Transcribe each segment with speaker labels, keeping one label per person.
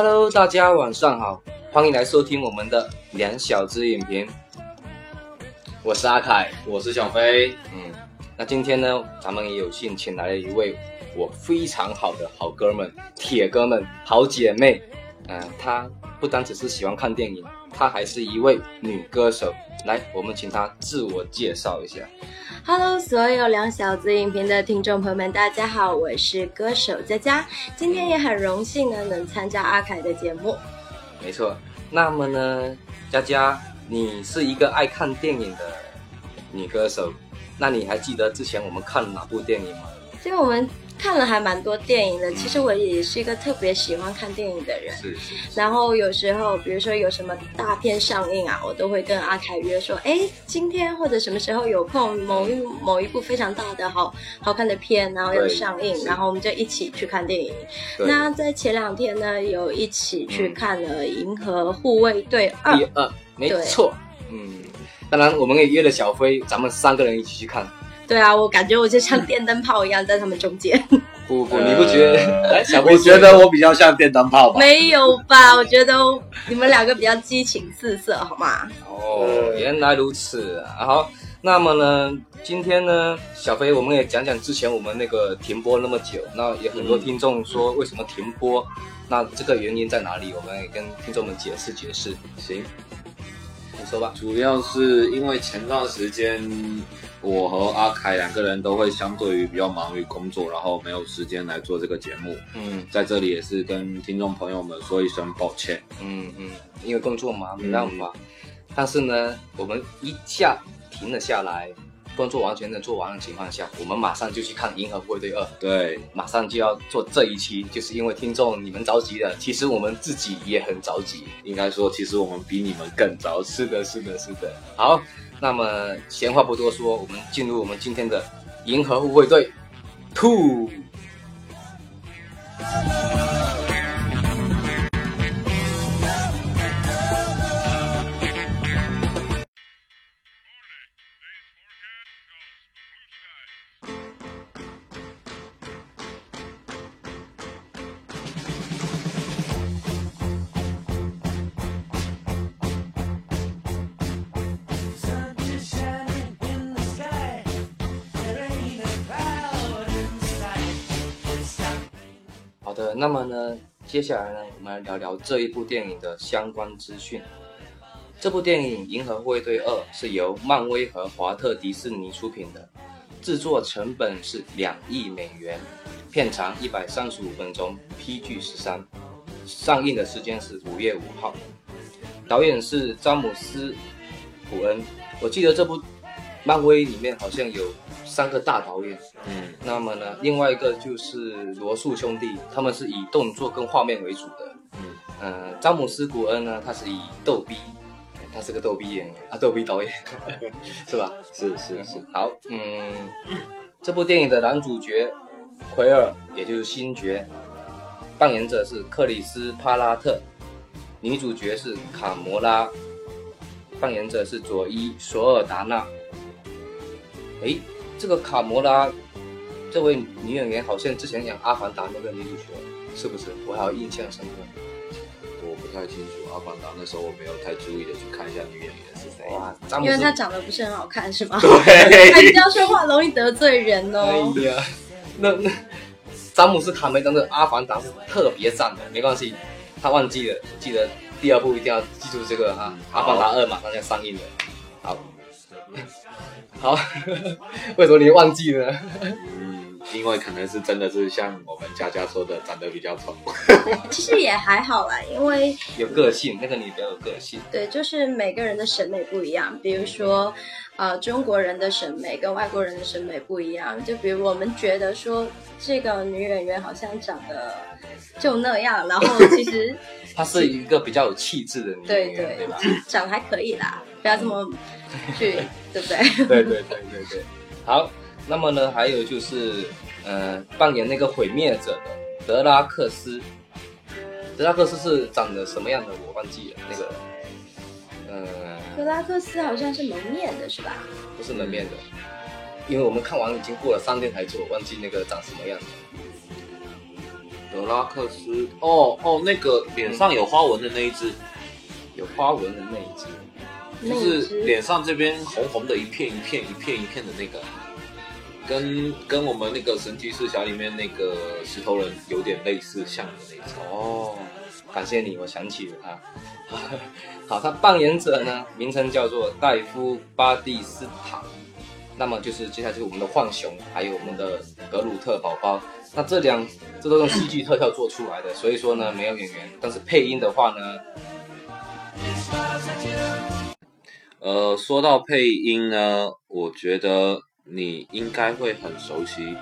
Speaker 1: Hello，大家晚上好，欢迎来收听我们的两小只影评。我是阿凯，
Speaker 2: 我是小飞。
Speaker 1: 嗯，那今天呢，咱们也有幸请来了一位我非常好的好哥们、铁哥们、好姐妹。嗯、她不单只是喜欢看电影，她还是一位女歌手。来，我们请她自我介绍一下。
Speaker 3: Hello，所有两小子影评的听众朋友们，大家好，我是歌手佳佳，今天也很荣幸呢能参加阿凯的节目。
Speaker 1: 没错，那么呢，佳佳，你是一个爱看电影的女歌手，那你还记得之前我们看哪部电影吗？
Speaker 3: 因为我们看了还蛮多电影的，其实我也是一个特别喜欢看电影的人。
Speaker 1: 是是
Speaker 3: 然后有时候，比如说有什么大片上映啊，我都会跟阿凯约说，哎，今天或者什么时候有空，某一某一部非常大的好好看的片，然后要上映，然后我们就一起去看电影。那在前两天呢，有一起去看了《银河护卫队二》
Speaker 1: 第二，没错，嗯，当然我们也约了小飞，咱们三个人一起去看。
Speaker 3: 对啊，我感觉我就像电灯泡一样在他们中间。
Speaker 1: 不不，
Speaker 2: 呃
Speaker 1: 你不觉得？来，小飞
Speaker 2: 我觉得我比较像电灯泡吧。
Speaker 3: 没有吧？我觉得你们两个比较激情四射，好吗？
Speaker 1: 哦，原来如此啊。好，那么呢，今天呢，小飞我们也讲讲之前我们那个停播那么久，那有很多
Speaker 2: 嗯
Speaker 1: 听众说为什么停播，那这个原因在哪里？我们也跟听众们解释解释。
Speaker 2: 行，
Speaker 1: 你说吧。
Speaker 2: 主要是因为前段时间我和阿凯两个人都会相对于比较忙于工作，然后没有时间来做这个节目。
Speaker 1: 嗯
Speaker 2: 在这里也是跟听众朋友们说一声抱歉。
Speaker 1: 嗯嗯，因为工作忙没办法，但是呢，我们一下停了下来，工作完全的做完的情况下，我们马上就去看《银河护卫队二》。
Speaker 2: 对，
Speaker 1: 马上就要做这一期，就是因为听众你们着急了，其实我们自己也很着急。
Speaker 2: 应该说其实我们比你们更着急。
Speaker 1: 是的，是的，是的。好，那么闲话不多说，我们进入我们今天的《银河护卫队 Two》。的，那么呢，接下来呢，我们来聊聊这一部电影的相关资讯。这部电影《银河护卫队二》是由漫威和华特迪士尼出品的，制作成本是两亿美元，片长一百三十五分钟，PG 十三，上映的时间是五月五号，导演是詹姆斯·古恩。我记得这部漫威里面好像有三个大导演，
Speaker 2: 嗯，
Speaker 1: 那么呢，另外一个就是罗素兄弟，他们是以动作跟画面为主的。
Speaker 2: 嗯，
Speaker 1: 呃，詹姆斯·古恩呢，他是以逗逼，他是个逗逼演员啊，逗逼导演，是吧？
Speaker 2: 是是是，
Speaker 1: 好，嗯，这部电影的男主角奎尔，也就是星爵，扮演者是克里斯·帕拉特，女主角是卡魔拉，扮演者是佐伊·索尔达纳。诶，这个卡魔拉这位女演员好像之前演《阿凡达》那个女主角，是不是？我还有印象深刻。
Speaker 2: 我不太清楚。阿凡达那时候我没有太注意的去看一下女演员是谁。
Speaker 3: 因为她长得不是很好看，是吗？
Speaker 1: 对，
Speaker 3: 哎，你这样说话容易得罪人哦。
Speaker 1: 哎呀，那那詹姆斯卡梅隆的《阿凡达》是特别赞的，没关系，他忘记了，记得第二部一定要记住这个哈，
Speaker 2: 嗯
Speaker 1: 阿凡达二》马上要上映了。好，好，为什么你忘记了？
Speaker 2: 嗯，因为可能是真的是像我们佳佳说的，长得比较丑。
Speaker 3: 其实也还好啦，因为
Speaker 1: 有个性，那个你比较有个性。
Speaker 3: 对，就是每个人的审美不一样。比如说，呃，中国人的审美跟外国人的审美不一样。就比如我们觉得说这个女演员好像长得就那样，然后其实
Speaker 1: 她是一个比较有气质的女演员，对
Speaker 3: 对
Speaker 1: 吧？
Speaker 3: 长得还可以啦，不要这么去，对不对？
Speaker 1: 对对对对对。好，那么呢，还有就是，呃，扮演那个毁灭者的德拉克斯，德拉克斯是长得什么样的？我忘记了，那个，呃，
Speaker 3: 德拉克斯好像是蒙面的，是吧？
Speaker 1: 不是蒙面的，因为我们看完已经过了三天才做，忘记那个长什么样子。
Speaker 2: 德拉克斯，哦哦，那个脸上有花纹的那一只，
Speaker 1: 有花纹的那一只，
Speaker 2: 就是脸上这边红红的一片一片一片一片的那个，跟跟我们那个神奇四侠里面那个石头人有点类似像的那种。
Speaker 1: 哦，感谢你，我想起了他。好，他扮演者呢，名称叫做戴夫·巴蒂斯塔。那么就是接下来就是我们的浣熊，还有我们的格鲁特宝宝。那这两这都用戏剧特效做出来的，所以说呢没有演员，但是配音的话呢，
Speaker 2: 呃，说到配音呢，我觉得你应该会很熟悉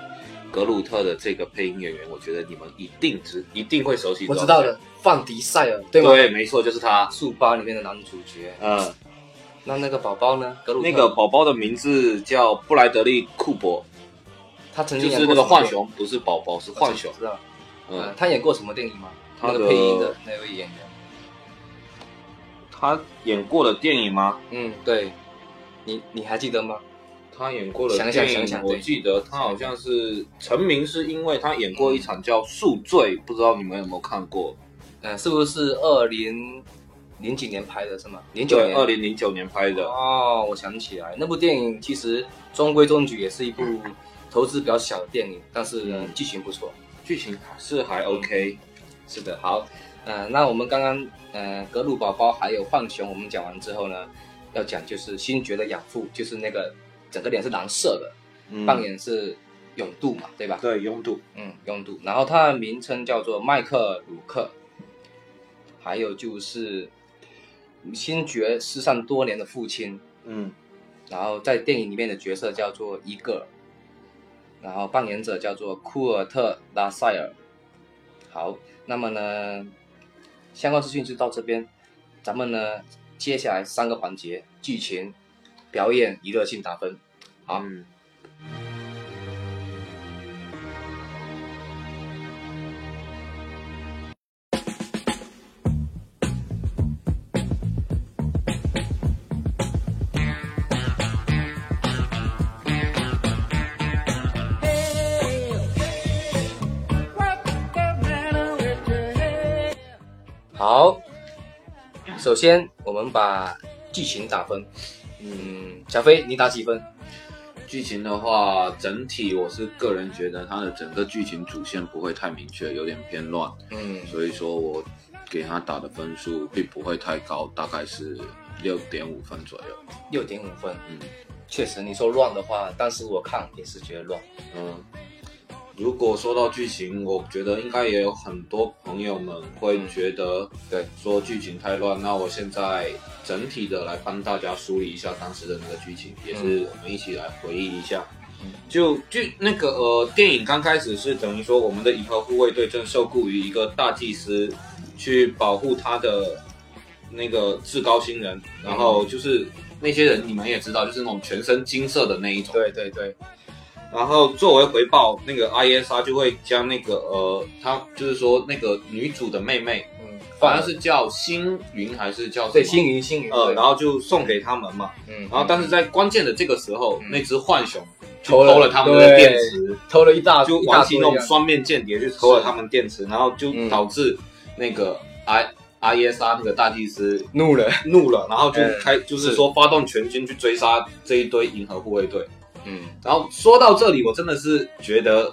Speaker 2: 格鲁特的这个配音演员，我觉得你们一定知一定会熟悉。
Speaker 1: 我知道的，范迪塞尔，对吗？
Speaker 2: 对，没错，就是他。
Speaker 1: 速八里面的男主角。
Speaker 2: 嗯，
Speaker 1: 那那个宝宝呢？格鲁特
Speaker 2: 那个宝宝的名字叫布莱德利·库珀，
Speaker 1: 他曾经
Speaker 2: 就是那个浣熊，不是宝宝，是浣熊。
Speaker 1: 知道。嗯
Speaker 2: 嗯，，
Speaker 1: 他演过什么电影吗？
Speaker 2: 他的
Speaker 1: 那个配音的那位演员。
Speaker 2: 他演过的电影吗？
Speaker 1: 嗯，对。你你还记得吗？
Speaker 2: 他演过的
Speaker 1: 想想
Speaker 2: 电影，我
Speaker 1: 想一想我
Speaker 2: 记得他好像是成名是因为他演过一场叫《宿醉》，不知道你们有没有看过？
Speaker 1: 嗯，是不是二零零几年拍的是吗？零九，年。
Speaker 2: 二零零九年拍的。
Speaker 1: 哦，我想起来，那部电影其实中规中矩，也是一部投资比较小的电影，但是呢
Speaker 2: 嗯
Speaker 1: 剧情不错。
Speaker 2: 剧情是还 OK，
Speaker 1: 是的，好，呃，那我们刚刚呃格鲁宝宝还有浣熊，我们讲完之后呢，要讲就是星爵的养父，就是那个整个脸是蓝色的，
Speaker 2: 嗯。
Speaker 1: 扮演是永度嘛，对吧？
Speaker 2: 对拥堵，
Speaker 1: 嗯，永度，然后他的名称叫做麦克鲁克，还有就是星爵失散多年的父亲，
Speaker 2: 嗯。
Speaker 1: 然后在电影里面的角色叫做伊戈尔，然后扮演者叫做库尔特拉塞尔。好，那么呢，相关资讯就到这边，咱们呢接下来三个环节：剧情、表演、娱乐性打分。好，首先我们把剧情打分。嗯，小飞你打几分？
Speaker 2: 剧情的话，整体我是个人觉得它的整个剧情主线不会太明确，有点偏乱，
Speaker 1: 嗯，
Speaker 2: 所以说我给他打的分数并不会太高，大概是六点五分左右。
Speaker 1: 六点五分。
Speaker 2: 嗯
Speaker 1: 确实，你说乱的话，但是我看也是觉得乱。
Speaker 2: 嗯，如果说到剧情，我觉得应该也有很多朋友们会觉得，
Speaker 1: 对，
Speaker 2: 说剧情太乱。那我现在整体的来帮大家梳理一下当时的那个剧情，也是我们一起来回忆一下。
Speaker 1: 嗯
Speaker 2: 就就那个呃，电影刚开始是等于说我们的银河护卫队正受雇于一个大祭司，去保护他的那个至高星人，然后就是那些人你们也知道，就是那种全身金色的那一种。
Speaker 1: 对对对，
Speaker 2: 然后作为回报，那个 ISR 就会将那个呃，他就是说那个女主的妹妹，
Speaker 1: 嗯，
Speaker 2: 好像是叫星云还是叫
Speaker 1: 对星云星云，
Speaker 2: 呃，然后就送给他们嘛。
Speaker 1: 嗯，
Speaker 2: 然后但是在关键的这个时候，
Speaker 1: 嗯
Speaker 2: 那只浣熊
Speaker 1: 偷了
Speaker 2: 偷了他们的电池，
Speaker 1: 偷了一大
Speaker 2: 就玩起那种
Speaker 1: 啊。
Speaker 2: 双面间谍，去偷了。他们电池，然后就
Speaker 1: 嗯
Speaker 2: 导致那个 I 阿耶莎那个大祭司
Speaker 1: 怒了，
Speaker 2: 怒了，然后就
Speaker 1: 嗯
Speaker 2: 开就是说发动全军去追杀这一堆银河护卫队。
Speaker 1: 嗯，
Speaker 2: 然后说到这里，我真的是觉得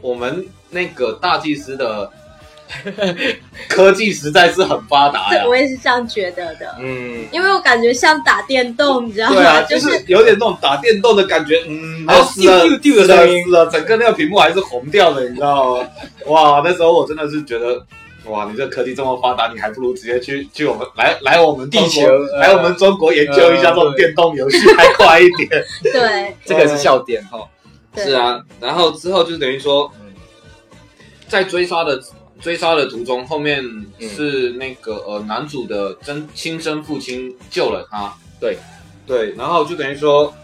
Speaker 2: 我们那个大祭司的 科技实在是很发达呀
Speaker 3: 对，。我也是这样觉得的，
Speaker 1: 嗯，
Speaker 3: 因为我感觉像打电动，你知道吗？
Speaker 2: 对啊，
Speaker 3: 就
Speaker 2: 就是有点那种打电动的感觉，嗯，
Speaker 1: 还有
Speaker 2: 死了
Speaker 1: 丢丢丢的
Speaker 2: 死了
Speaker 1: 声音
Speaker 2: 死了，整个那个屏幕还是红掉的，你知道吗？哇，那时候我真的是觉得。哇，你这科技这么发达，你还不如直接去去我们来来我们
Speaker 1: 地球呃
Speaker 2: 来我们中国研究一下这种
Speaker 1: 呃
Speaker 2: 电动游戏，还快一点。
Speaker 3: 对。
Speaker 1: 这个是笑点哈，
Speaker 2: 是啊，然后之后就等于说，
Speaker 1: 嗯
Speaker 2: 在追杀的追杀的途中，后面
Speaker 1: 嗯。
Speaker 2: 是那个、呃男主的真亲生父亲救了他，
Speaker 1: 对。
Speaker 2: 对，然后就等于说，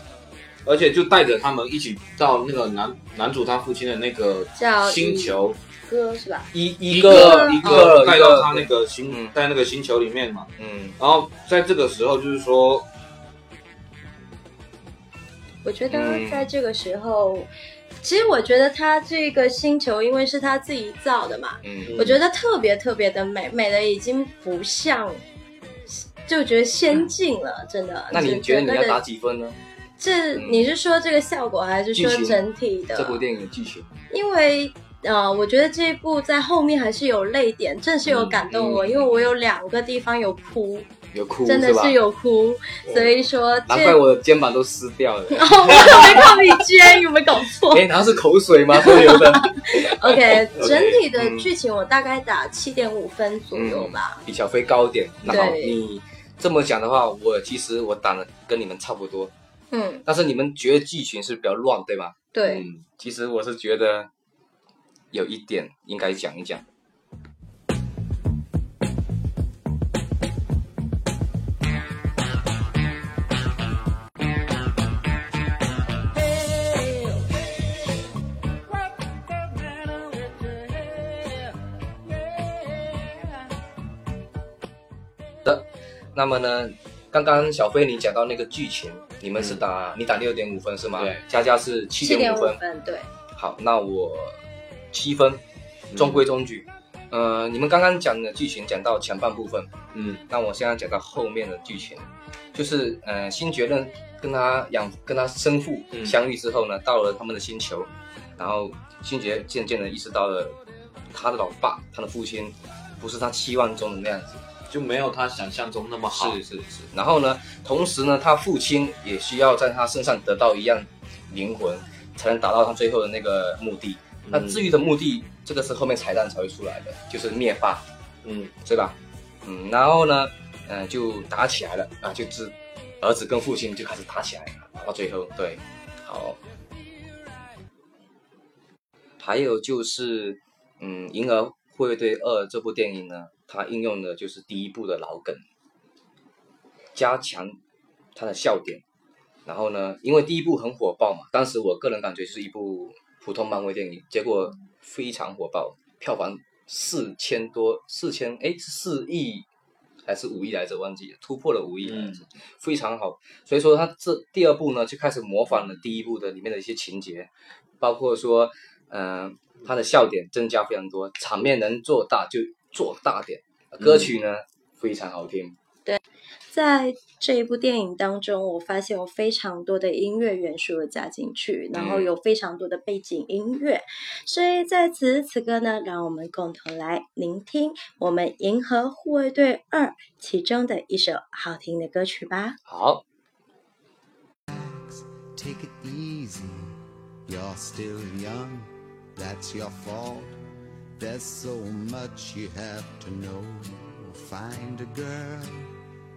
Speaker 2: 而且就带着他们一起到那个男男主他父亲的那个星球，
Speaker 3: 哥是吧？
Speaker 1: 一
Speaker 2: 一
Speaker 1: 个
Speaker 2: 一
Speaker 1: 一个
Speaker 2: 个带到他那个星
Speaker 1: 嗯
Speaker 2: 在那个星球里面嘛，
Speaker 1: 嗯
Speaker 2: 然后在这个时候就是说，
Speaker 3: 我觉得
Speaker 1: 嗯
Speaker 3: 在这个时候，其实我觉得他这个星球，因为是他自己造的嘛，
Speaker 1: 嗯，
Speaker 3: 我觉得特别特别的美，美的已经不像，就觉得先进了，真的。
Speaker 1: 那你觉得你要打
Speaker 3: 打？
Speaker 1: 几分呢？
Speaker 3: 这
Speaker 1: 嗯
Speaker 3: 你是说这个效果，还是说整体的？
Speaker 1: 这部电影的剧情，
Speaker 3: 因为呃，我觉得这一部在后面还是有泪点，真的是有感动我，
Speaker 1: 嗯嗯
Speaker 3: 因为我有两个地方有哭，
Speaker 1: 有哭
Speaker 3: 真的是有哭，所以说
Speaker 1: 难怪我的肩膀都湿掉了。
Speaker 3: 哦，我没看你肩，有没有搞错
Speaker 1: 哎，难道是口水吗？都流的。
Speaker 3: OK，整体的
Speaker 1: 嗯
Speaker 3: 剧情我大概打七点五分左右吧。
Speaker 1: 比小飞高一点。然
Speaker 3: 后，
Speaker 1: 你这么讲的话，我其实我打的跟你们差不多，
Speaker 3: 嗯，
Speaker 1: 但是你们觉得剧情是比较乱，对吧？
Speaker 3: 对，
Speaker 1: 嗯，其实我是觉得有一点应该讲一讲。那么呢，刚刚小飞你讲到那个剧情，你们是打、你打六点五分是吗？
Speaker 2: 对，
Speaker 1: 佳佳是七
Speaker 3: 七点
Speaker 1: 点五分。
Speaker 3: 五分，对，
Speaker 1: 好，那我七分，中规中矩。呃，你们刚刚讲的剧情讲到前半部分，
Speaker 2: 嗯
Speaker 1: 那我现在讲到后面的剧情，就是呃，星爵呢跟他养跟他生父
Speaker 2: 嗯
Speaker 1: 相遇之后呢，到了他们的星球，然后星爵渐渐的意识到了他的老爸，他的父亲不是他期望中的那样子。
Speaker 2: 就没有他想象中那么好。
Speaker 1: 是是是。然后呢，同时呢，他父亲也需要在他身上得到一样灵魂，才能达到他最后的那个目的。那治愈的目的，这个是后面彩蛋才会出来的，就是灭霸，
Speaker 2: 嗯
Speaker 1: 对吧？嗯，然后呢，嗯、就打起来了啊，就是儿子跟父亲就开始打起来了，打到最后对，好。还有就是，嗯，《银河护卫队二》这部电影呢，它应用的就是第一部的老梗，加强它的笑点。然后呢，因为第一部很火爆嘛，当时我个人感觉是一部普通漫威电影，结果非常火爆，票房四千多，四千哎四亿还是五亿来着，忘记了，突破了五亿，
Speaker 2: 嗯
Speaker 1: 非常好。所以说他这第二部呢，就开始模仿了第一部的里面的一些情节，包括说，嗯、他的笑点增加非常多，场面能做大就做大点，歌曲呢、非常好听，
Speaker 3: 在这一部电影当中，我发现有非常多的音乐元素有加进去，然后
Speaker 1: 嗯
Speaker 3: 有非常多的背景音乐，所以在此时此刻呢，让我们共同来聆听我们《银河护卫队二》其中的一首好听的歌曲吧。
Speaker 1: 好。
Speaker 4: Take it easy, you're still young, that's your fault. There's so much you have to know. Find a girl,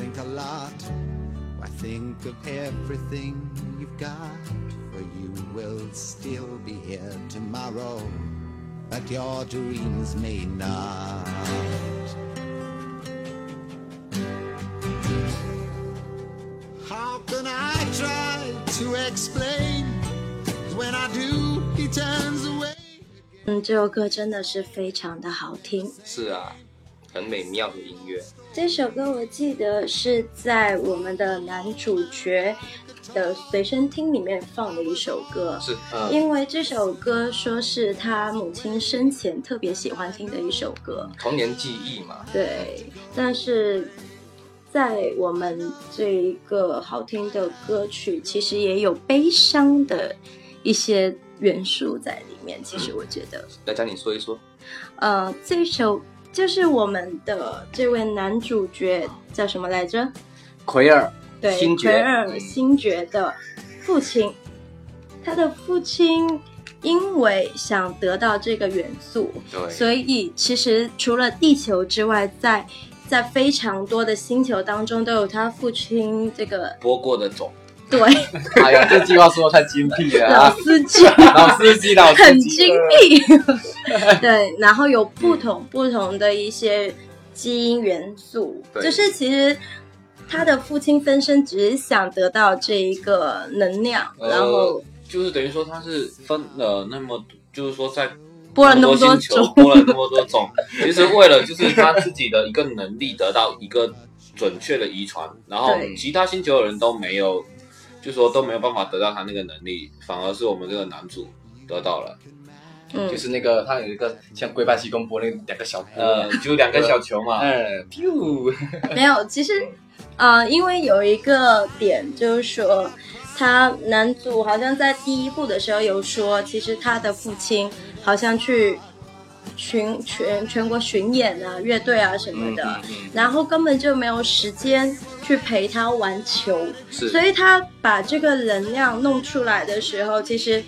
Speaker 4: think a lot. Why think of everything you've got? For you will still be here tomorrow, but your dreams may not. How can I try to explain? 'Cause When I do, he turns away.
Speaker 3: 嗯，这首歌真的是非常的好听。
Speaker 1: 是啊，很美妙的音乐。
Speaker 3: 这首歌我记得是在我们的男主角的随身听里面放的一首歌。
Speaker 1: 是，
Speaker 2: 嗯
Speaker 3: 因为这首歌说是他母亲生前特别喜欢听的一首歌，
Speaker 1: 童年记忆嘛。
Speaker 3: 对。但是在我们这一个好听的歌曲，其实也有悲伤的一些元素在里面。其实我觉得，
Speaker 1: 来讲你说一说。
Speaker 3: 呃，这首就是我们的这位男主角叫什么来着？
Speaker 1: 奎尔，
Speaker 3: 对，
Speaker 1: 星爵。
Speaker 3: 奎尔
Speaker 1: 嗯。
Speaker 3: 星爵的父亲，他的父亲因为想得到这个元素，所以其实除了地球之外，在在非常多的星球当中都有他父亲这个
Speaker 1: 播过的种，
Speaker 3: 对，
Speaker 1: 哎呀，这句话说的太精辟了
Speaker 3: 老
Speaker 1: 啊！
Speaker 3: 司机。
Speaker 1: 老司机，老司机，
Speaker 3: 很精辟，对，然后有不同不同的一些基因元素，就是其实他的父亲分身只是想得到这一个能量，然后
Speaker 2: 呃就是等于说他是分了那么，就是说在
Speaker 3: 播了那么多
Speaker 2: 球
Speaker 3: 种，
Speaker 2: 播了那么多种，其实为了就是他自己的一个能力得到一个准确的遗传，然后其他星球的人都没有，就说都没有办法得到他那个能力，反而是我们这个男主得到了，
Speaker 3: 嗯
Speaker 1: 就，是那个他有一个像龟派气功波那两个小波，
Speaker 2: 呃，就两个小球嘛
Speaker 1: 嗯，pew，
Speaker 3: 没有，其实呃，因为有一个点就是说。他男主好像在第一部的时候有说，其实他的父亲好像去巡全全国巡演啊、乐队啊什么的，
Speaker 1: 嗯嗯
Speaker 3: 然后根本就没有时间去陪他玩球，所以他把这个能量弄出来的时候，其实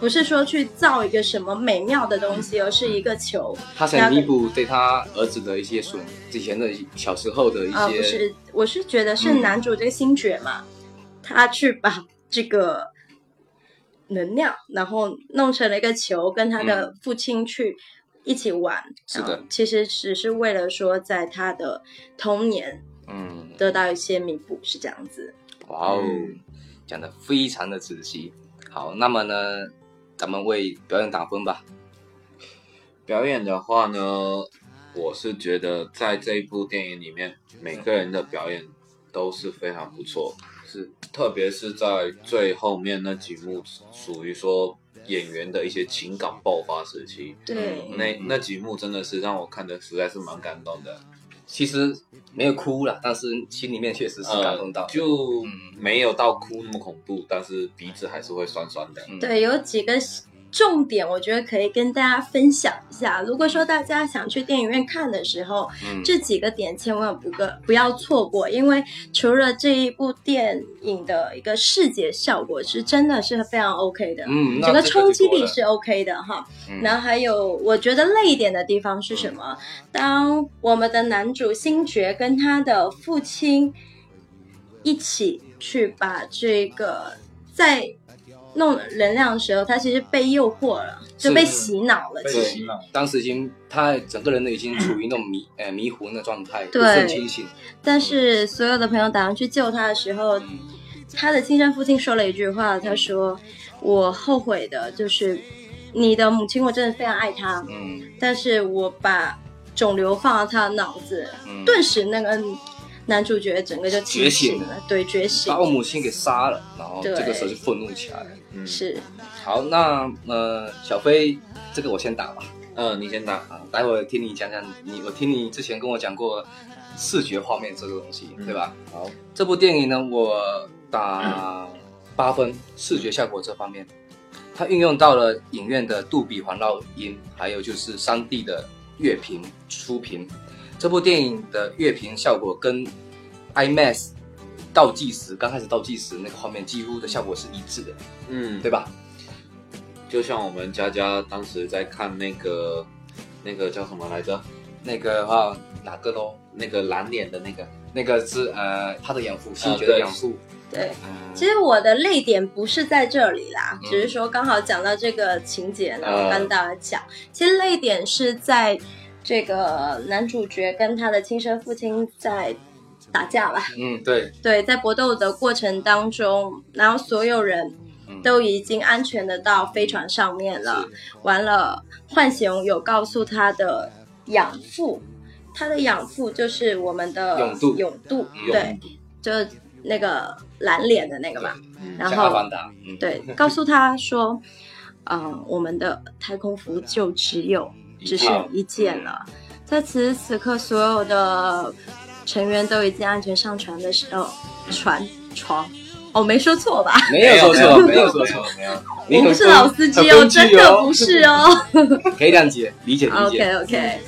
Speaker 3: 不是说去造一个什么美妙的东西，而是一个球。
Speaker 1: 他想弥补对他儿子的一些损，之前的小时候的一
Speaker 3: 啊、不，是，我是觉得是男主这个星爵嘛，他去把这个能量，然后弄成了一个球，跟他的父亲去一起玩。
Speaker 1: 是的
Speaker 3: 嗯其实只是为了说在他的童年
Speaker 1: 嗯，
Speaker 3: 得到一些弥补，是这样子。
Speaker 1: 哇哦
Speaker 2: 嗯，
Speaker 1: 讲的非常的仔细。好，那么呢，咱们为表演打分吧。
Speaker 2: 表演的话呢，我是觉得在这一部电影里面，每个人的表演都是非常不错，是特别是在最后面那几幕，属于说演员的一些情感爆发时期，
Speaker 3: 对，
Speaker 1: 嗯
Speaker 2: 那那几幕真的是让我看的实在是蛮感动的，
Speaker 1: 其实没有哭了，但是心里面确实是感动到。
Speaker 2: 呃，就
Speaker 1: 嗯。
Speaker 2: 没有到哭那么恐怖，但是鼻子还是会酸酸的。
Speaker 1: 嗯，
Speaker 3: 对，有几个重点，我觉得可以跟大家分享一下。如果说大家想去电影院看的时候，
Speaker 1: 嗯
Speaker 3: 这几个点千万不个不要错过，因为除了这一部电影的一个视觉效果是真的是非常 OK 的，
Speaker 1: 嗯，
Speaker 3: 整个冲击力是 OK 的哈。
Speaker 1: 嗯
Speaker 3: 然后还有我觉得累一点的地方是什么？当我们的男主星爵跟他的父亲一起去把这个在弄能量的时候，他其实被诱惑了，就被洗脑了。
Speaker 1: 被洗脑，当时已经他整个人都已经处于那种迷呃迷糊的状态，不清醒。
Speaker 3: 但是所有的朋友打算去救他的时候，他的亲生父亲说了一句话，他说：“我后悔的就是你的母亲，我真的非常爱她，
Speaker 1: 嗯。
Speaker 3: 但是我把肿瘤放到他的脑子，
Speaker 1: 嗯，
Speaker 3: 顿时那个男主角整个就清
Speaker 1: 觉醒
Speaker 3: 醒了，对，觉醒
Speaker 1: 把我母亲给杀了，然后这个时候就愤怒起来了。
Speaker 2: 嗯，
Speaker 3: 是
Speaker 1: 好，那呃，小飞，这个我先打吧。
Speaker 2: 嗯，你先打。
Speaker 1: 啊，待会儿听你讲讲你，我听你之前跟我讲过视觉画面这个东西，
Speaker 2: 嗯
Speaker 1: 对吧？
Speaker 2: 好，
Speaker 1: 这部电影呢，我打 八分，视觉效果这方面，它运用到了影院的杜比环绕音，还有就是三 D 的乐屏出屏。这部电影的乐屏效果跟 IMAX 倒计时刚开始倒计时那个画面几乎的效果是一致的，
Speaker 2: 嗯，
Speaker 1: 对吧？
Speaker 2: 就像我们佳佳当时在看那个那个叫什么来着？
Speaker 1: 那个话哪个咯？
Speaker 2: 那个蓝脸的那个，
Speaker 1: 那个是呃他的养父，星爵的养父。
Speaker 3: 对。
Speaker 1: 嗯
Speaker 3: 其实我的泪点不是在这里啦，
Speaker 1: 嗯
Speaker 3: 只是说刚好讲到这个情节呢，跟大家讲，其实泪点是在这个男主角跟他的亲生父亲在打架吧。
Speaker 1: 嗯，对，
Speaker 3: 对，在搏斗的过程当中，然后所有人
Speaker 1: 嗯
Speaker 3: 都已经安全的到飞船上面了。完了，浣熊有告诉他的养父，他的养父就是我们的
Speaker 1: 永度
Speaker 3: 永渡，
Speaker 1: 嗯
Speaker 3: 对，就是那个蓝脸的那个嘛。
Speaker 2: 嗯
Speaker 3: 然后，
Speaker 1: 嗯，
Speaker 3: 对，告诉他说，嗯、我们的太空服就只有只剩一件了。在此时此刻，所有的成员都已经安全上船的时候，船床，哦，没说错吧？
Speaker 1: 没有说错，没有说错，
Speaker 2: 没有。
Speaker 3: 我不是老司机哦，真的不是哦。
Speaker 1: 可以谅解，理解理解。
Speaker 3: OK OK，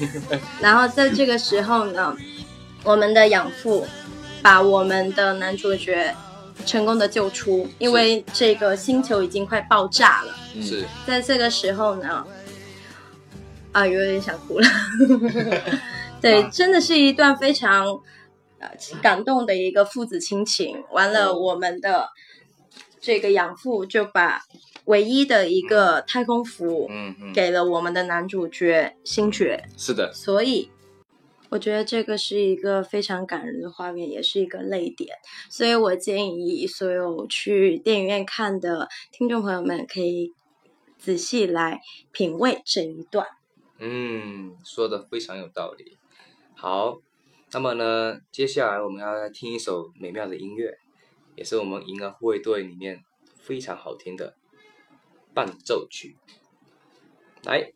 Speaker 3: 然后在这个时候呢，我们的养父把我们的男主角成功的救出，因为这个星球已经快爆炸了。
Speaker 2: 嗯
Speaker 1: 是，
Speaker 3: 在这个时候呢，啊，有点想哭了。对，真的是一段非常呃感动的一个父子亲情。完了，我们的这个养父就把唯一的一个太空服
Speaker 1: 嗯嗯，
Speaker 3: 给了我们的男主角星爵，
Speaker 1: 是的，
Speaker 3: 所以我觉得这个是一个非常感人的画面，也是一个泪点。所以我建议所有去电影院看的听众朋友们可以仔细来品味这一段。
Speaker 1: 嗯，说的非常有道理。好，那么呢，接下来我们要来听一首美妙的音乐，也是我们银河护卫队里面非常好听的伴奏曲。来，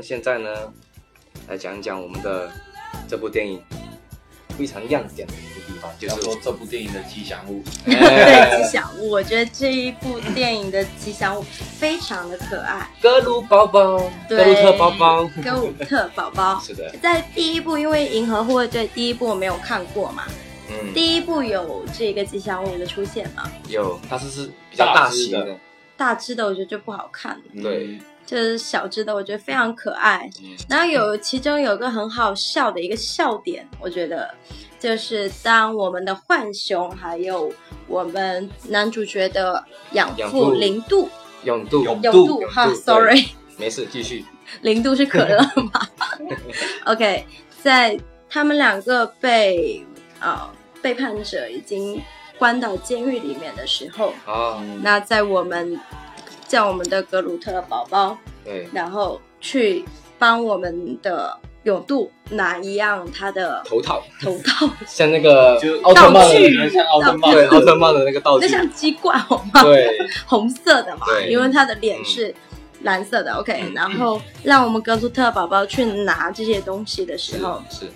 Speaker 1: 们现在呢，来讲一讲我们的这部电影非常亮点的一个地方，就
Speaker 2: 要
Speaker 1: 是
Speaker 2: 说这部电影的吉祥物，
Speaker 3: 对吉祥物，我觉得这一部电影的吉祥物非常的可爱，
Speaker 1: 格鲁宝宝，格鲁
Speaker 3: 对，
Speaker 1: 特宝宝，
Speaker 3: 格鲁特宝宝。
Speaker 1: 是的，
Speaker 3: 在第一部，因为《银河护卫队》第一部我没有看过嘛，
Speaker 1: 嗯，
Speaker 3: 第一部有这个吉祥物的出现嘛，
Speaker 1: 有，它是是比较大型
Speaker 2: 大只
Speaker 1: 的，
Speaker 3: 大只的我觉得就不好看，
Speaker 1: 对，
Speaker 3: 就是小只的我觉得非常可爱。
Speaker 1: 嗯。
Speaker 3: 然后有其中有个很好笑的一个笑点，我觉得就是当我们的浣熊还有我们男主角的养
Speaker 1: 养父
Speaker 3: 父零度
Speaker 1: 永度，
Speaker 2: 永度
Speaker 3: 度哈，sorry，
Speaker 1: 没事，继续，
Speaker 3: 零度是可乐嘛？OK，在他们两个被呃背叛者已经关到监狱里面的时候，
Speaker 1: 啊，
Speaker 3: 那在我们叫我们的格鲁特宝宝，
Speaker 1: 对，
Speaker 3: 然后去帮我们的永度拿一样他的
Speaker 1: 头套，
Speaker 3: 头套，
Speaker 1: 像那个
Speaker 2: 就
Speaker 1: 奥特曼的
Speaker 3: 道具，
Speaker 2: 像奥特曼。
Speaker 1: 对，奥特曼的那个道具。
Speaker 3: 那，像鸡冠好吗？
Speaker 1: 对，
Speaker 3: 红色的嘛，因为他的脸是蓝色的。OK，、
Speaker 1: 嗯。
Speaker 3: 然后让我们格鲁特宝宝去拿这些东西的时候，
Speaker 1: 是，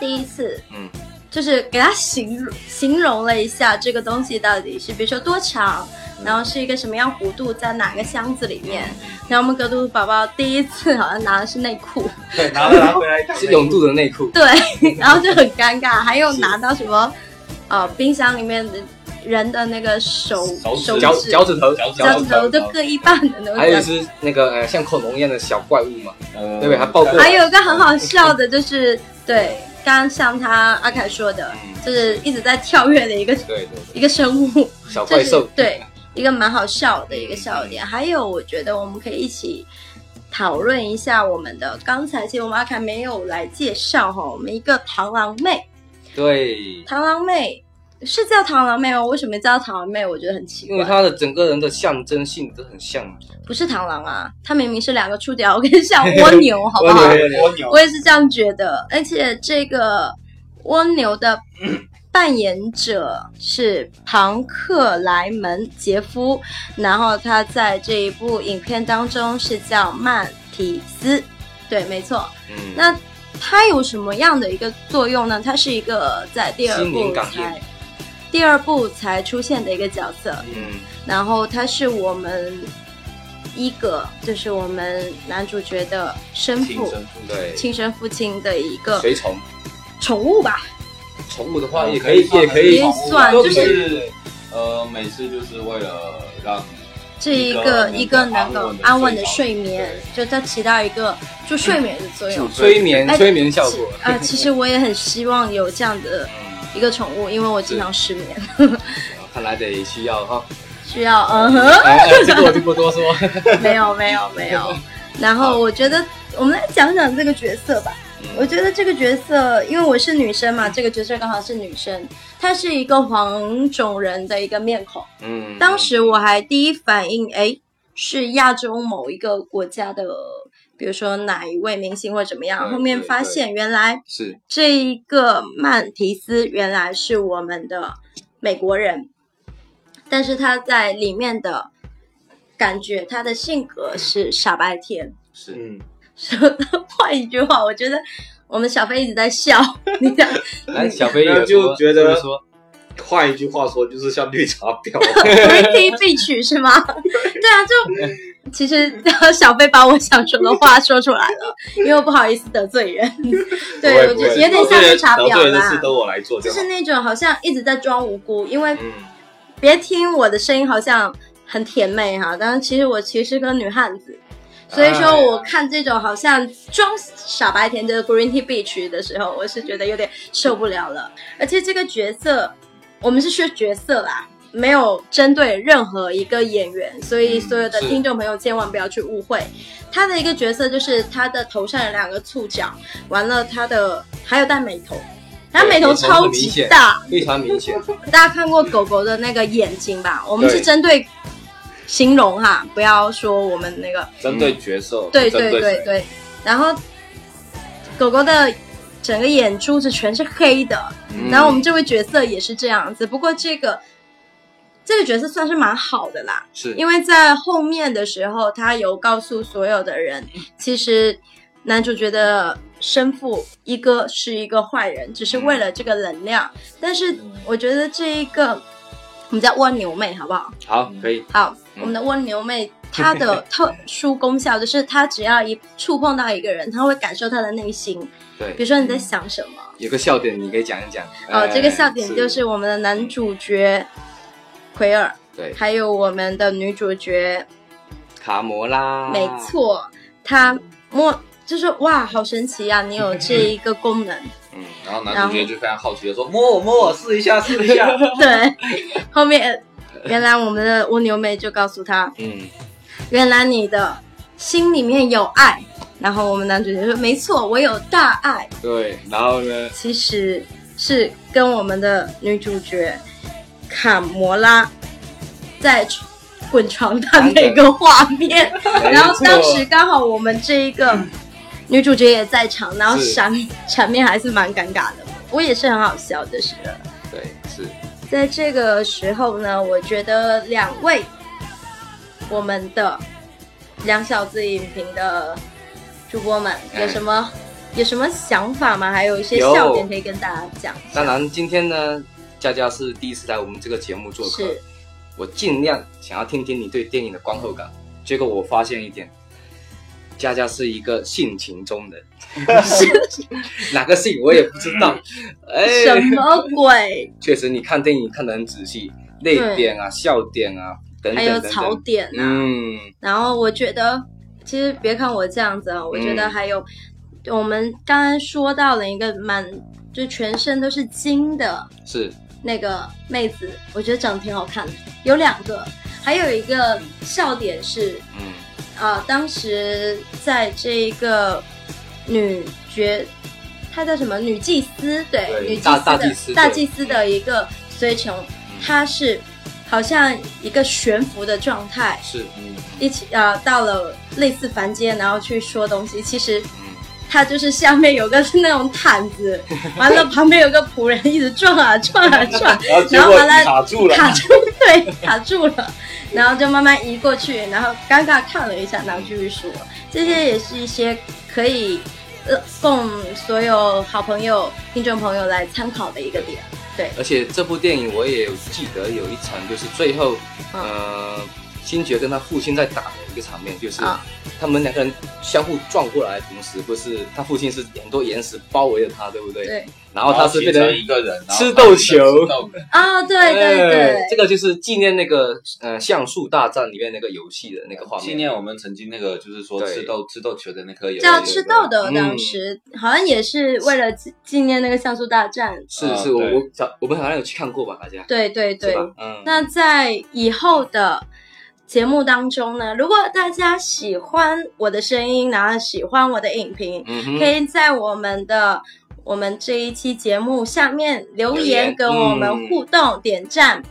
Speaker 3: 第一次
Speaker 1: 嗯，
Speaker 3: 就是给他形容形容了一下这个东西到底是，比如说多长，然后是一个什么样弧度，在哪个箱子里面。然后我们格鲁宝宝第一次好像拿的是内裤，
Speaker 2: 对，拿了拿回来
Speaker 1: 是永度的内裤，
Speaker 3: 对，然后就很尴尬，还有拿到什么呃冰箱里面的人的那个手
Speaker 2: 手
Speaker 1: 脚
Speaker 3: 指
Speaker 1: 脚趾头，
Speaker 2: 脚
Speaker 3: 脚趾头都各一半的那种。感觉。
Speaker 1: 还有一只那个呃像恐龙一样的小怪物嘛，
Speaker 2: 呃
Speaker 1: 对不对？还爆过
Speaker 3: 还有一个很好笑的，就是对，刚刚像他阿凯说的，
Speaker 1: 嗯。
Speaker 3: 就是一直在跳跃的一个
Speaker 1: 对对对，
Speaker 3: 一个生物，这是
Speaker 1: 小怪兽，
Speaker 3: 对一个蛮好笑的一个笑点。还有，我觉得我们可以一起讨论一下我们的刚才，其实我们阿凯没有来介绍哈，我们一个螳螂妹，
Speaker 1: 对，
Speaker 3: 螳螂妹是叫螳螂妹吗？为什么叫螳螂妹？我觉得很奇怪。
Speaker 1: 因为她的整个人的象征性都很像，
Speaker 3: 不是螳螂啊，它明明是两个触角，跟像蜗牛，好不好？
Speaker 1: 蜗牛
Speaker 3: 我也是这样觉得，而且这个蜗牛的扮演者是庞克莱门杰夫，然后他在这一部影片当中是叫曼提斯，对，没错。
Speaker 1: 嗯，
Speaker 3: 那它有什么样的一个作用呢？它是一个在第二部才第二部才出现的一个角色，
Speaker 1: 嗯，
Speaker 3: 然后他是我们一个就是我们男主角的生父。
Speaker 2: 亲生
Speaker 1: 对，
Speaker 3: 亲生父亲的一个
Speaker 1: 随从，
Speaker 3: 宠物吧，
Speaker 1: 宠物的话
Speaker 2: 呃
Speaker 1: 也可以，也可
Speaker 3: 可
Speaker 1: 以
Speaker 3: 以算
Speaker 2: 就
Speaker 3: 就是
Speaker 2: 是呃，每次就是为了让
Speaker 3: 这一个一个能够安稳的睡眠，就它起到一个助睡眠的作用。
Speaker 1: 催眠
Speaker 3: 哎
Speaker 1: 催眠效果，
Speaker 3: 啊、其实我也很希望有这样的一个宠物，因为我经常失眠，
Speaker 1: 看来得需要哈，
Speaker 3: 需要嗯哼，
Speaker 1: 哎哎这个我就不多说，
Speaker 3: 没有没有没有。然后我觉得我们来讲讲这个角色吧。我觉得这个角色，因为我是女生嘛，这个角色刚好是女生，她是一个黄种人的一个面孔。
Speaker 1: 嗯，
Speaker 3: 当时我还第一反应，哎，是亚洲某一个国家的比如说哪一位明星或怎么样，后面发现原来
Speaker 1: 是
Speaker 3: 这一个曼提斯原来是我们的美国人，但是他在里面的感觉，他的性格是傻白甜。
Speaker 1: 是，
Speaker 2: 嗯，
Speaker 3: 说 换一句话，我觉得我们小飞一直在笑，你讲
Speaker 1: 来小飞
Speaker 2: 就觉得
Speaker 1: 说
Speaker 2: 换一句话说，就是像绿茶婊。
Speaker 3: pretty 必曲是吗？对啊，就其实 小飞把我想说的话说出来了，因为我不好意思得罪人。对，我觉得有点像绿茶婊啦，
Speaker 2: 都我来做
Speaker 3: 就
Speaker 2: 就是。
Speaker 3: 那种好像一直在装无辜，因为
Speaker 1: 嗯，
Speaker 3: 别听我的声音好像很甜美哈，但是其实我其实是个女汉子。所以说，我看这种好像装傻白甜的 Green Tea Beach 的时候，我是觉得有点受不了了。而且这个角色，我们是说角色啦，没有针对任何一个演员，所以所有的听众朋友千万不要去误会。他的一个角色就是他的头上有两个触角，完了他的还有戴美瞳，他
Speaker 1: 美瞳
Speaker 3: 超级大，
Speaker 1: 非常明显，
Speaker 3: 大家看过狗狗的那个眼睛吧？我们是针对形容哈，不要说我们那个
Speaker 2: 针对角色，
Speaker 3: 对对
Speaker 2: 对
Speaker 3: 对对。然后狗狗的整个眼珠子全是黑的，
Speaker 1: 嗯
Speaker 3: 然后我们这位角色也是这样子。不过这个这个角色算是蛮好的啦，
Speaker 1: 是
Speaker 3: 因为在后面的时候，他有告诉所有的人，其实男主角的生父一哥是一个坏人，只是为了这个能量。但是我觉得这一个我们叫蜗牛妹，好不好？
Speaker 1: 好，可以，
Speaker 3: 好，
Speaker 1: 嗯
Speaker 3: 我们的蜗牛妹她的特殊功效就是，她只要一触碰到一个人，她会感受他的内心。比，如说你在想什么。
Speaker 1: 有个笑点，你可以讲一讲。
Speaker 3: 哦，
Speaker 1: 哎
Speaker 3: 这个笑点就是我们的男主角奎尔，
Speaker 1: 对
Speaker 3: 还有我们的女主角
Speaker 1: 卡魔拉，
Speaker 3: 没，错，他摸就是哇，好神奇啊！你有这一个功能。
Speaker 1: 嗯，
Speaker 2: 然后男主角就非常好奇的说：“摸我摸我，试一下试一下。
Speaker 3: 对，后面原来我们的蜗牛妹就告诉他，
Speaker 1: 嗯，
Speaker 3: 原来你的心里面有爱。然后我们男主角说，没错，我有大爱。
Speaker 1: 对，然后呢，
Speaker 3: 其实是跟我们的女主角卡摩拉在滚床单的一个画面，然后当时刚好我们这一个女主角也在场，然后
Speaker 1: 是。
Speaker 3: 场场面还是蛮尴尬的，我也是很好笑的是了。
Speaker 1: 对，是，
Speaker 3: 在这个时候呢，我觉得两位我们的两小子影评的主播们
Speaker 1: 哎。
Speaker 3: 有什么、有什么想法吗？还有一些笑点可以跟大家讲。
Speaker 1: 当然今天呢，佳佳是第一次来我们这个节目做客，我尽量想要听听你对电影的观后感。结果我发现一点，佳佳是一个性情中人，哪个性我也不知道。哎，
Speaker 3: 什么鬼？
Speaker 1: 确实，你看电影看得很仔细，泪点啊、笑点啊等等
Speaker 3: 还有
Speaker 1: 等等
Speaker 3: 槽点啊。
Speaker 1: 嗯，
Speaker 3: 然后我觉得，其实别看我这样子啊，我觉得
Speaker 1: 嗯
Speaker 3: 还有、我们刚刚说到了一个蛮，就全身都是金的
Speaker 1: 是，
Speaker 3: 那个妹子，我觉得长得挺好看的。有两个，还有一个笑点是，
Speaker 1: 嗯，
Speaker 3: 啊，当时在这一个女角，她叫什么？女祭司，对，
Speaker 1: 对
Speaker 3: 女祭司的
Speaker 1: 大祭司
Speaker 3: 的一个随从，她是好像一个悬浮的状态，
Speaker 1: 是，
Speaker 2: 嗯，
Speaker 3: 一起啊、到了类似凡间，然后去说东西，其实。
Speaker 1: 嗯，
Speaker 3: 她就是下面有个是那种毯子，完了旁边有个仆人一直转啊转啊转，
Speaker 2: 然后
Speaker 3: 完了
Speaker 2: 卡住了，
Speaker 3: 卡住，对，卡住了，然后就慢慢移过去，然后尴尬看了一下，然后继续说，这些也是一些可以呃供所有好朋友、听众朋友来参考的一个点。对，
Speaker 1: 而且这部电影我也有记得有一场，就是最后，
Speaker 3: 嗯。
Speaker 1: 呃，星爵跟他父亲在打的一个场面，就是
Speaker 3: 啊。
Speaker 1: 他们两个人相互撞过来的同时，不是他父亲是很多岩石包围着他，对不对？
Speaker 3: 对，
Speaker 1: 然后他是变成
Speaker 2: 成一个人，
Speaker 1: 吃豆球。
Speaker 3: 啊，对对对。
Speaker 1: 哎，这个就是纪念那个呃像素大战里面那个游戏的那个画面。
Speaker 2: 纪念我们曾经那个就是说吃豆吃豆球的那颗游戏，
Speaker 3: 叫吃豆的，
Speaker 1: 嗯
Speaker 3: 当时好像也是为了纪纪念那个像素大战。
Speaker 2: 啊
Speaker 1: 是是，我我我们好像有去看过吧，大家。
Speaker 3: 对对对，
Speaker 1: 嗯，
Speaker 3: 那在以后的节目当中呢，如果大家喜欢我的声音，然后喜欢我的影评，
Speaker 1: 嗯
Speaker 3: 可以在我们的我们这一期节目下面留
Speaker 1: 留
Speaker 3: 言，跟我们
Speaker 1: 嗯
Speaker 3: 互动、点赞，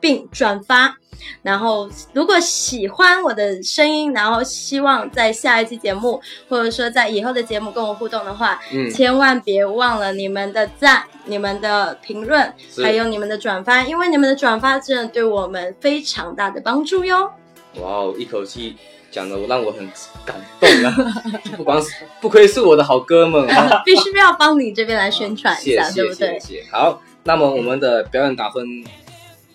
Speaker 3: 并转发。然后，如果喜欢我的声音，然后希望在下一期节目，或者说在以后的节目跟我互动的话，
Speaker 1: 嗯
Speaker 3: 千万别忘了你们的赞、你们的评论，还有你们的转发，因为你们的转发真的对我们非常大的帮助哟。
Speaker 1: 哇哦，一口气讲的让我很感动啊！不光是不愧是我的好哥们 啊，
Speaker 3: 必须要帮你这边来宣传一下，
Speaker 1: 谢谢
Speaker 3: 对不对？
Speaker 1: 谢谢。好，那么我们的表演打分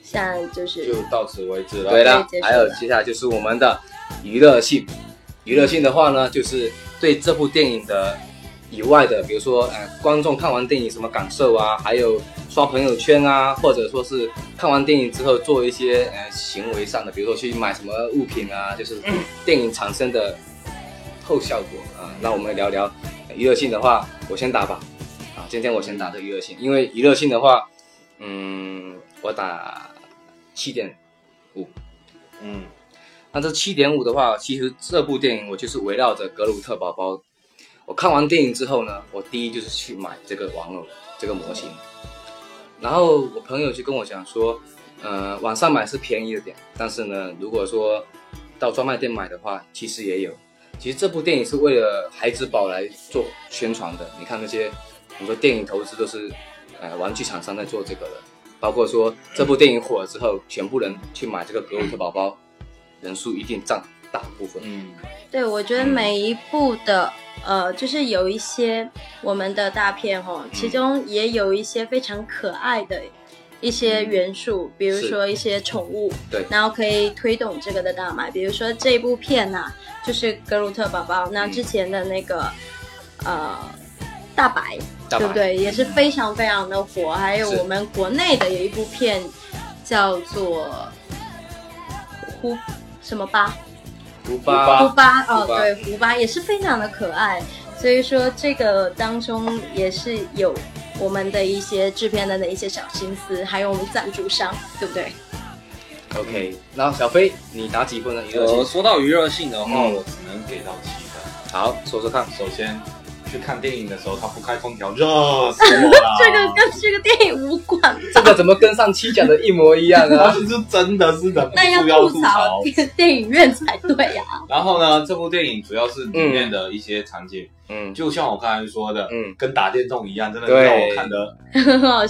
Speaker 3: 现在就是
Speaker 2: 就到此为止了。
Speaker 1: 对了还有接下来就是我们的娱乐性。娱乐性的话呢，就是对这部电影的以外的，比如说呃，观众看完电影什么感受啊，还有刷朋友圈啊，或者说是看完电影之后做一些呃行为上的，比如说去买什么物品啊，就是电影产生的后效果啊。那我们聊聊呃娱乐性的话，我先打吧。啊，今天我先打这个娱乐性，因为娱乐性的话，嗯，我打七点五。
Speaker 2: 嗯，
Speaker 1: 那这七点五的话，其实这部电影我就是围绕着格鲁特宝宝。我看完电影之后呢，我第一就是去买这个玩偶这个模型，然后我朋友就跟我讲说，呃，网上买是便宜了点，但是呢，如果说到专卖店买的话，其实也有。其实这部电影是为了孩之宝来做宣传的。你看那些很多电影投资都是，呃，玩具厂商在做这个的。包括说这部电影火了之后，全部人去买这个格鲁特宝宝，人数一定占大部分。
Speaker 2: 嗯，
Speaker 3: 对，我觉得每一部的呃，就是有一些我们的大片哈，其中也有一些非常可爱的一些元素，比如说一些宠物，
Speaker 1: 对
Speaker 3: 然后可以推动这个的大卖。比如说这一部片呐、就是格鲁特宝宝，那之前的那个、呃大白，
Speaker 1: 大白
Speaker 3: 对不对？也是非常非常的火。还有我们国内的有一部片叫做呼什么吧。
Speaker 1: 胡
Speaker 3: 胡
Speaker 1: 巴，胡巴
Speaker 3: 对，胡巴也是非常的可爱，所以说这个当中也是有我们的一些制片人的一些小心思，还有我们赞助商，对不对
Speaker 1: ？OK，那小飞，你打几分呢？娱乐
Speaker 2: 呃，
Speaker 1: 性？
Speaker 2: 说到娱乐性的话，
Speaker 1: 嗯
Speaker 2: 我只能给到七分。
Speaker 1: 好，说说看。
Speaker 2: 首先，去看电影的时候，他不开空调，热死我了。
Speaker 3: 这个跟这个电影无关，
Speaker 1: 这个怎么跟上期讲的一模一样啊？
Speaker 2: 但是真的是忍不
Speaker 3: 那要
Speaker 2: 住要
Speaker 3: 吐槽
Speaker 2: 槽。
Speaker 3: 电电影院才对呀、
Speaker 2: 然后呢，这部电影主要是里面的一些场景，
Speaker 1: 嗯，
Speaker 2: 就像我刚才说的，
Speaker 1: 嗯
Speaker 2: 跟打电动一样，真的让我看 的。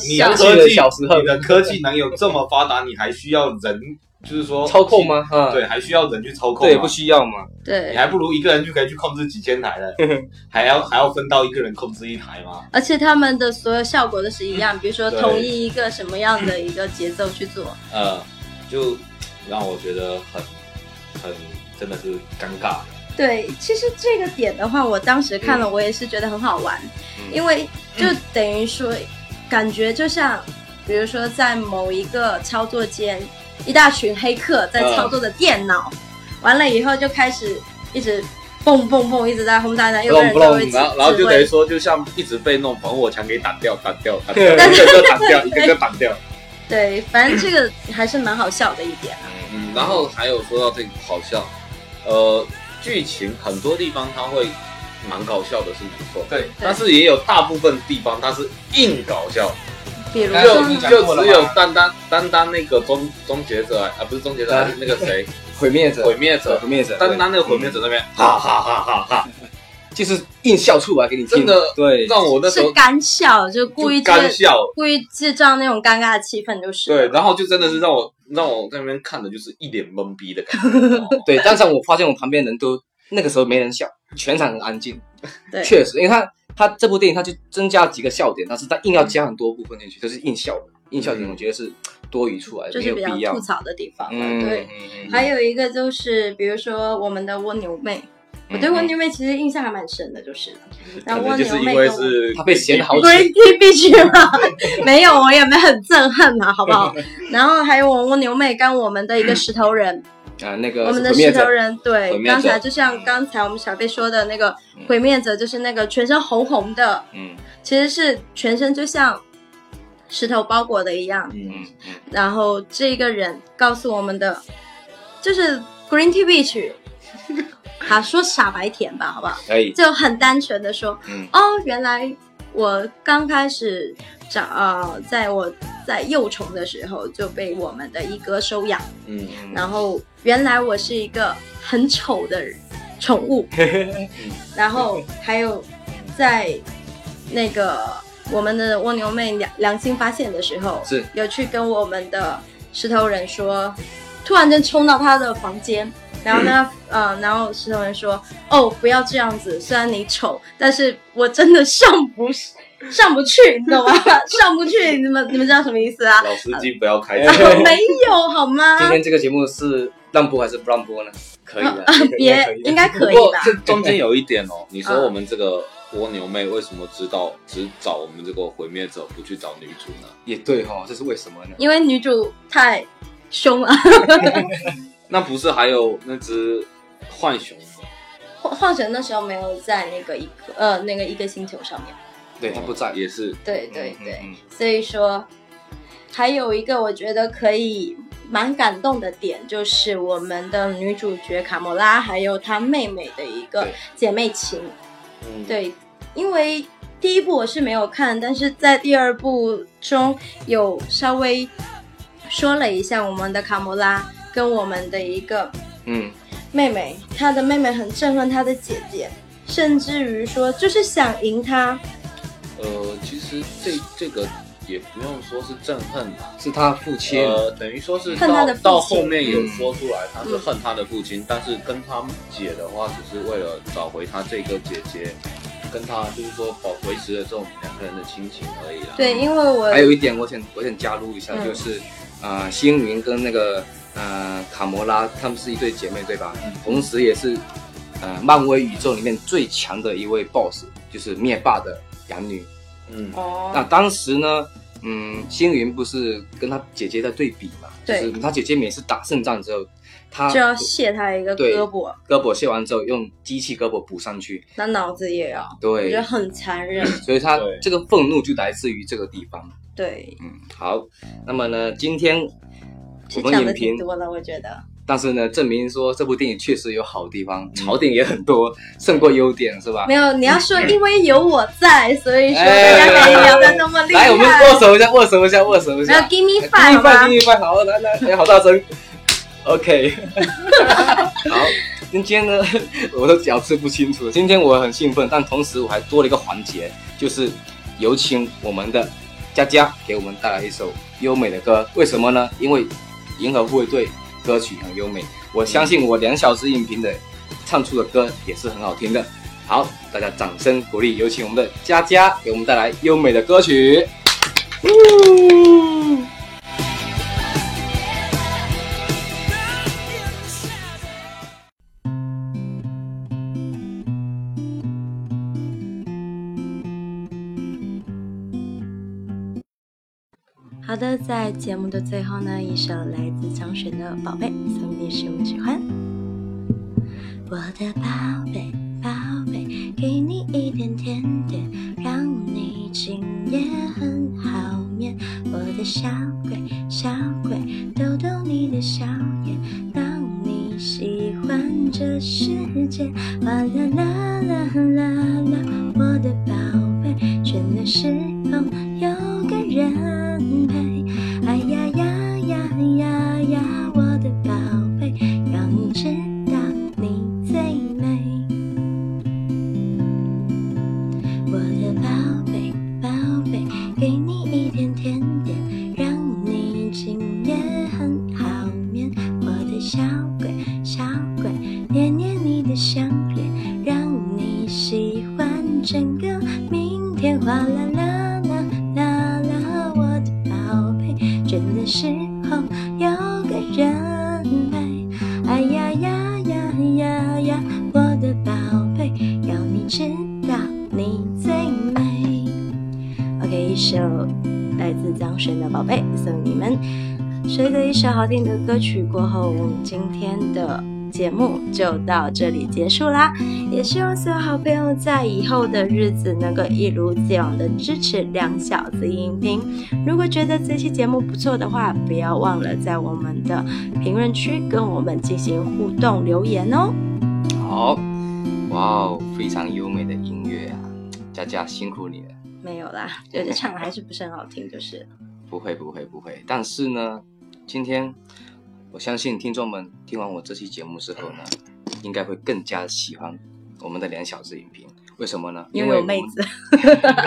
Speaker 2: 你
Speaker 3: 笑
Speaker 2: 的。科技，
Speaker 1: 小时候
Speaker 2: 你的科技能有这么发达，你还需要人，就是说
Speaker 1: 操控？吗？啊，
Speaker 2: 对，还需要人去操控
Speaker 1: 对。不需要嘛。
Speaker 2: 你，还不如一个人就可以去控制几千台了，还要还要分到一个人控制一台吗？
Speaker 3: 而且他们的所有效果都是一样，比如说
Speaker 2: 对
Speaker 3: 统一一个什么样的一个节奏去做。
Speaker 2: 呃，就让我觉得很很真的是尴尬。
Speaker 3: 对，其实这个点的话，我当时看了，我也是觉得很好玩，
Speaker 1: 嗯
Speaker 3: 因为就等于说，感觉就像，比如说在某一个操作间，一大群黑客在操作着电脑，完了以后就开始一直蹦蹦蹦，一直在轰炸弹，有的人就会指
Speaker 2: 然后然后就等于说，就像一直被那种防火墙给挡掉、挡掉、挡掉，一个个 挡掉，一个个挡掉。
Speaker 3: 对，反正这个还是蛮好笑的一点啊。
Speaker 2: 嗯，然后还有说到这个好笑，呃，剧情很多地方它会蛮搞笑的，是没错。
Speaker 1: 对，
Speaker 2: 但是也有大部分地方它是硬搞笑，
Speaker 3: 比如
Speaker 1: 哎
Speaker 2: 就只有单单单单那个终终结者啊，不是终结者，那个谁
Speaker 1: 毁灭者，
Speaker 2: 毁灭者
Speaker 1: 毁，灭者，
Speaker 2: 单单那个毁灭者那边，哈哈哈哈哈，
Speaker 1: 就是硬笑出来给你听，
Speaker 2: 真的
Speaker 1: 对，
Speaker 2: 让我那时候
Speaker 3: 是干笑，就故意
Speaker 2: 就干笑，
Speaker 3: 故意制造那种尴尬的气氛，就是
Speaker 2: 对，然后就真的是让我让我在那边看的就是一脸懵逼的感觉。
Speaker 1: 对，但是我发现我旁边人都那个时候没人笑，全场很安静。
Speaker 3: 对
Speaker 1: 确实，因为他他这部电影他就增加了几个笑点，但是他硬要加很多部分进去，就是硬笑的，硬笑点我觉得是多余出来的，
Speaker 3: 就是比
Speaker 1: 没有必要
Speaker 3: 较吐。槽的地方了。
Speaker 1: 嗯，
Speaker 3: 对，还有一个就是，比如说我们的蜗牛妹，我对蜗牛妹其实印象还蛮深的，就是，然后蜗
Speaker 2: 可能就是因
Speaker 3: 牛妹
Speaker 2: 是
Speaker 1: 她被嫌好
Speaker 3: Green Tea 必须嘛，没有，我也没很憎恨嘛，好不好？然后还有我蜗牛妹跟我们的一个石头人，
Speaker 1: 啊，那个
Speaker 3: 我们的石头人，对刚才就像刚才我们小贝说的那个毁灭者，就是那个全身红红的，
Speaker 1: 嗯。
Speaker 3: 其实是全身就像石头包裹的一样。
Speaker 1: 嗯嗯，
Speaker 3: 然后这一个人告诉我们的就是 Green Tea Beach，好说傻白甜吧，好不好？
Speaker 1: 可以，
Speaker 3: 就很单纯的说，
Speaker 1: 嗯。
Speaker 3: 哦，原来我刚开始找呃，在我在幼虫的时候就被我们的一哥收养，
Speaker 2: 嗯，
Speaker 3: 然后原来我是一个很丑的宠物，然后还有在那个我们的蜗牛妹良良心发现的时候，
Speaker 1: 是。
Speaker 3: 有去跟我们的石头人说，突然间冲到他的房间。然后呢，呃，然后石头人说：“哦，不要这样子，虽然你丑，但是我真的上不上不去，你懂吗？上不去，你们你们知道什么意思啊？
Speaker 2: 老司机不要开
Speaker 1: 哎
Speaker 2: 车。
Speaker 3: 没有好吗？
Speaker 1: 今天这个节目是让播还是不让播呢？可以的，
Speaker 3: 别应该可
Speaker 2: 不过
Speaker 3: 以吧？
Speaker 2: 这中间有一点哦，你说
Speaker 3: 嗯
Speaker 2: 我们这个蜗牛妹为什么知道只找我们这个毁灭者，不去找女主呢？
Speaker 1: 也对哈，这是为什么呢？
Speaker 3: 因为女主太凶了，
Speaker 2: 那不是还有那只浣熊
Speaker 3: 浣浣熊那时候没有在那个一个呃那个一个星球上面。
Speaker 1: 对他不在，
Speaker 2: 也是。
Speaker 3: 对对对，
Speaker 1: 嗯嗯嗯。
Speaker 3: 所以说还有一个我觉得可以蛮感动的点，就是我们的女主角卡莫拉还有她妹妹的一个姐妹情。
Speaker 2: 嗯，
Speaker 3: 对，因为第一部我是没有看，但是在第二部中有稍微说了一下我们的卡莫拉跟我们的一个
Speaker 1: 嗯，
Speaker 3: 妹妹，她的妹妹很憎恨她的姐姐，甚至于说就是想赢她。
Speaker 2: 呃，其实这这个也不用说是憎恨吧，
Speaker 1: 是他父亲，
Speaker 2: 呃，等于说是
Speaker 3: 恨他的父亲。
Speaker 2: 到到后面有
Speaker 1: 嗯
Speaker 2: 说出来，他是恨他的父亲，但是跟他姐的话，只是为了找回他这个姐姐，跟他就是说保维持了这种两个人的亲情而已啦。
Speaker 3: 对，因为我
Speaker 1: 还有一点，我想我想加入一下，
Speaker 3: 嗯。
Speaker 1: 就是呃，星云跟那个呃卡魔拉，她们是一对姐妹，对吧？同时也是呃漫威宇宙里面最强的一位 BOSS，就是灭霸的养女。
Speaker 2: 嗯，
Speaker 3: 哦，
Speaker 1: 那当时呢，嗯，星云不是跟她姐姐在对比嘛？
Speaker 3: 对
Speaker 1: 就是她姐姐每次打胜仗之后，她
Speaker 3: 就要卸她一个胳膊，
Speaker 1: 胳膊卸完之后，用机器胳膊补上去。
Speaker 3: 那脑子也要，我
Speaker 1: 对
Speaker 3: 觉得，很残忍。
Speaker 1: 所以她这个愤怒就来自于这个地方。
Speaker 3: 对，
Speaker 1: 嗯，好，那么呢，今天我
Speaker 3: 是讲的
Speaker 1: 们影评
Speaker 3: 挺多了，我觉得。
Speaker 1: 但是呢，证明说这部电影确实有好地方，槽点也很多，胜过优点，是吧
Speaker 3: 没？有，你要说因为有我在，所以说
Speaker 1: 哎
Speaker 3: 大家可以聊得那么厉害。
Speaker 1: 来，我们握手一下，握手一下，握手一下。
Speaker 3: give me
Speaker 1: 给
Speaker 3: five
Speaker 1: 你
Speaker 3: 好
Speaker 1: 来来，哎，好大声。OK，好，今天呢，我都表示不清楚。今天我很兴奋，但同时我还多了一个环节，就是有请我们的佳佳给我们带来一首优美的歌。为什么呢？因为银河护卫队歌曲很优美，我相信我两小时影评的唱出的歌也是很好听的。好，大家掌声鼓励，有请我们的佳佳给我们带来优美的歌曲。
Speaker 3: 在节目的最后呢，一首来自张悬的《宝贝》，送给你喜不喜欢？我的宝贝，宝贝，给你一点甜点，让你今夜很好眠。我的小鬼，小鬼，逗逗你的笑颜，让你喜欢这世界。哇啦啦啦啦呀，我的宝贝，要你知道你最美。OK，一首来自张悬的《宝贝》送你们。随着一首好听的歌曲过后，我们今天的节目就到这里结束啦。也希望所有好朋友在以后的日子能够一如既往的支持两小子音频。如果觉得这期节目不错的话，不要忘了在我们的评论区跟我们进行互动留言哦。
Speaker 1: 好，哇哦，非常优美的音乐啊，佳佳辛苦你了。
Speaker 3: 没有啦，就是唱的还是不是很好听，就是。
Speaker 1: 不会不会不会，但是呢，今天我相信听众们听完我这期节目之后呢，应该会更加喜欢我们的两小时影评。为什么呢？
Speaker 3: 因
Speaker 1: 为我
Speaker 3: 妹子，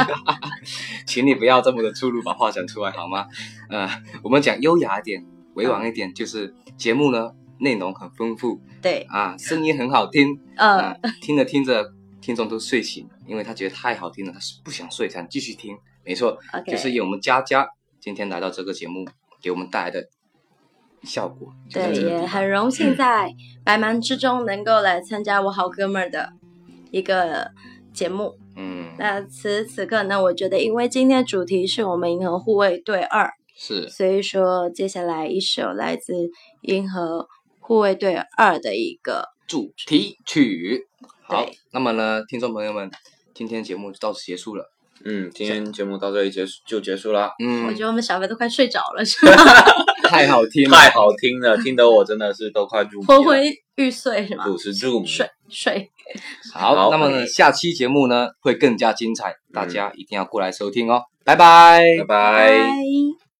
Speaker 1: 请你不要这么的粗鲁，把话讲出来好吗？呃，我们讲优雅一点、委婉一点，就是节目呢内容很丰富。
Speaker 3: 对，
Speaker 1: 啊，声音很好听。
Speaker 3: 呃。
Speaker 1: 啊，，听着听着听众都睡醒了，因为他觉得太好听了，他是不想睡，想继续听。没错就是以我们佳佳今天来到这个节目，给我们带来的效果。
Speaker 3: 对，也很荣幸在百忙之中能够来参加我好哥们儿的一个节目。
Speaker 1: 嗯，
Speaker 3: 那此时此刻呢，我觉得因为今天主题是我们银河护卫队二，
Speaker 1: 是。
Speaker 3: 所以说接下来一首来自银河护卫队二的一个
Speaker 1: 主题曲。好，那么呢，听众朋友们，今天节目就到此结束了。
Speaker 2: 嗯，今天节目到这里结束就结束了，
Speaker 1: 嗯，
Speaker 3: 我觉得我们小飞都快睡着了，是吧？
Speaker 1: 太好听了，
Speaker 2: 太好听了，听得我真的是都快入迷，
Speaker 3: 昏昏欲睡是吗？
Speaker 2: 主持入迷。
Speaker 3: 睡睡，
Speaker 1: 好，
Speaker 2: 好
Speaker 1: 那么呢，下期节目呢会更加精彩，大家一定要过来收听哦，拜拜
Speaker 2: 拜拜。
Speaker 3: 拜。